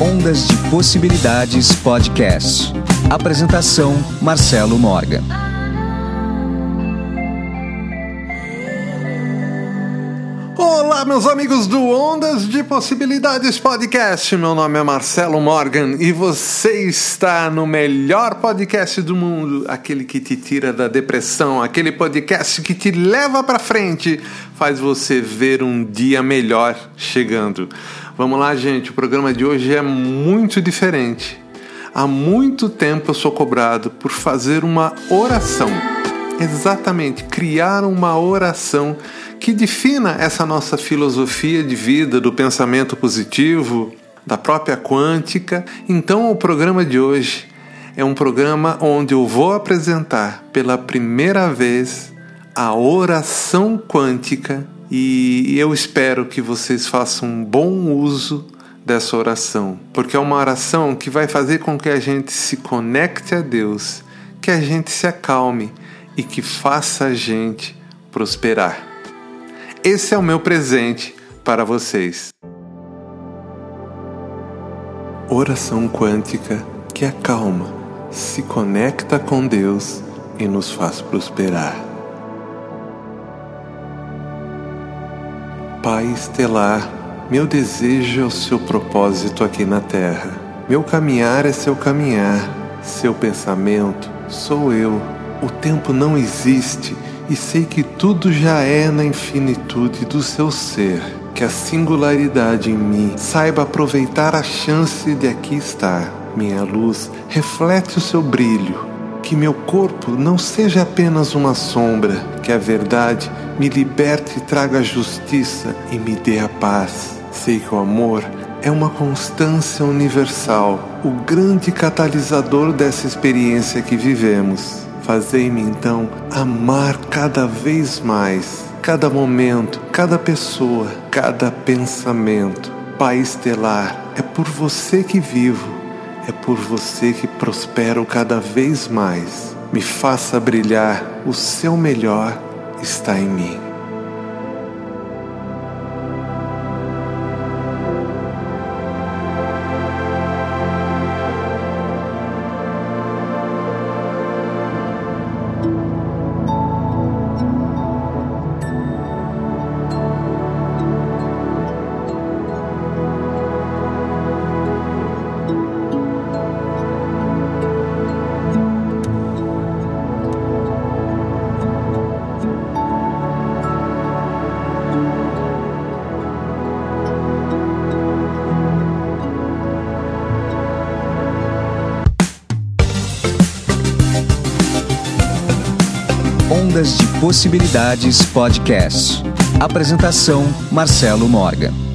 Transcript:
Ondas de Possibilidades Podcast. Apresentação: Marcelo Morgan. Olá, meus amigos do Ondas de Possibilidades Podcast. Meu nome é Marcelo Morgan e você está no melhor podcast do mundo, aquele que te tira da depressão, aquele podcast que te leva para frente, faz você ver um dia melhor chegando. Vamos lá, gente. O programa de hoje é muito diferente. Há muito tempo eu sou cobrado por fazer uma oração. Exatamente, criar uma oração que defina essa nossa filosofia de vida, do pensamento positivo, da própria quântica. Então, o programa de hoje é um programa onde eu vou apresentar pela primeira vez a oração quântica e eu espero que vocês façam um bom uso dessa oração, porque é uma oração que vai fazer com que a gente se conecte a Deus, que a gente se acalme e que faça a gente prosperar. Esse é o meu presente para vocês. Oração quântica que acalma, se conecta com Deus e nos faz prosperar. Pai estelar, meu desejo é o seu propósito aqui na Terra. Meu caminhar é seu caminhar, seu pensamento sou eu. O tempo não existe e sei que tudo já é na infinitude do seu ser. Que a singularidade em mim saiba aproveitar a chance de aqui estar. Minha luz reflete o seu brilho. Que meu corpo não seja apenas uma sombra, que a verdade me liberte e traga justiça e me dê a paz. Sei que o amor é uma constância universal, o grande catalisador dessa experiência que vivemos. Fazei-me então amar cada vez mais, cada momento, cada pessoa, cada pensamento. Pai estelar, é por você que vivo, é por você que prospero cada vez mais. Me faça brilhar, o seu melhor está em mim. Ondas de Possibilidades Podcast. Apresentação: Marcelo Morgan.